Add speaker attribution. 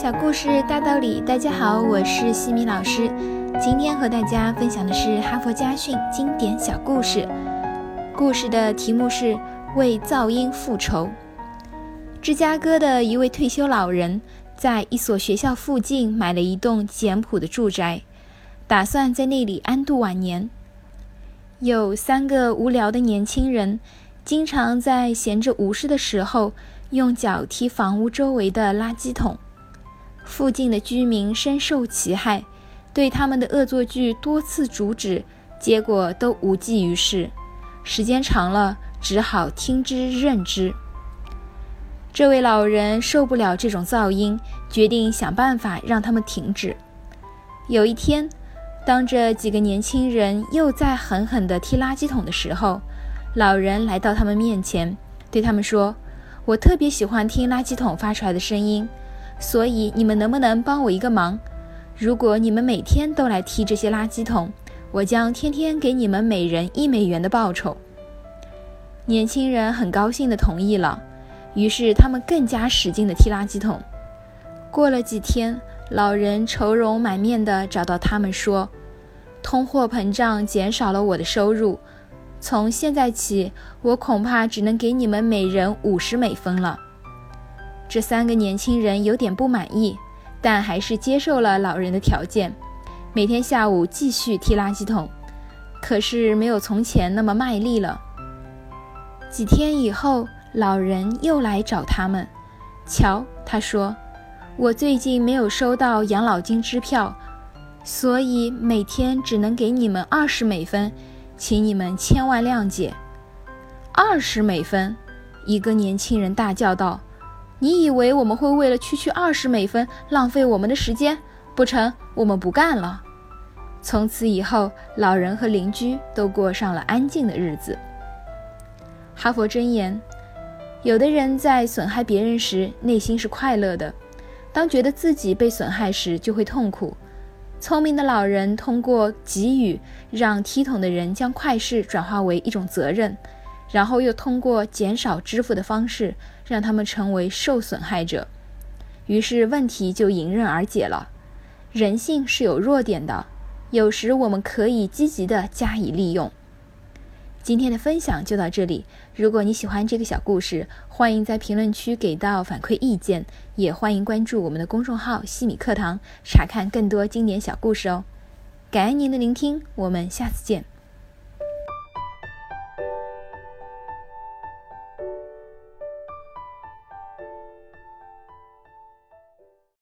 Speaker 1: 小故事大道理，大家好，我是西米老师。今天和大家分享的是哈佛家训经典小故事。故事的题目是《为噪音复仇》。芝加哥的一位退休老人在一所学校附近买了一栋简朴的住宅，打算在那里安度晚年。有三个无聊的年轻人，经常在闲着无事的时候用脚踢房屋周围的垃圾桶。附近的居民深受其害，对他们的恶作剧多次阻止，结果都无济于事。时间长了，只好听之任之。这位老人受不了这种噪音，决定想办法让他们停止。有一天，当这几个年轻人又在狠狠地踢垃圾桶的时候，老人来到他们面前，对他们说：“我特别喜欢听垃圾桶发出来的声音。”所以你们能不能帮我一个忙？如果你们每天都来踢这些垃圾桶，我将天天给你们每人一美元的报酬。年轻人很高兴地同意了，于是他们更加使劲地踢垃圾桶。过了几天，老人愁容满面地找到他们说：“通货膨胀减少了我的收入，从现在起，我恐怕只能给你们每人五十美分了。”这三个年轻人有点不满意，但还是接受了老人的条件，每天下午继续踢垃圾桶，可是没有从前那么卖力了。几天以后，老人又来找他们。瞧，他说：“我最近没有收到养老金支票，所以每天只能给你们二十美分，请你们千万谅解。”二十美分！一个年轻人大叫道。你以为我们会为了区区二十美分浪费我们的时间？不成，我们不干了。从此以后，老人和邻居都过上了安静的日子。哈佛箴言：有的人在损害别人时，内心是快乐的；当觉得自己被损害时，就会痛苦。聪明的老人通过给予，让踢桶的人将快事转化为一种责任。然后又通过减少支付的方式，让他们成为受损害者，于是问题就迎刃而解了。人性是有弱点的，有时我们可以积极的加以利用。今天的分享就到这里。如果你喜欢这个小故事，欢迎在评论区给到反馈意见，也欢迎关注我们的公众号“西米课堂”，查看更多经典小故事哦。感恩您的聆听，我们下次见。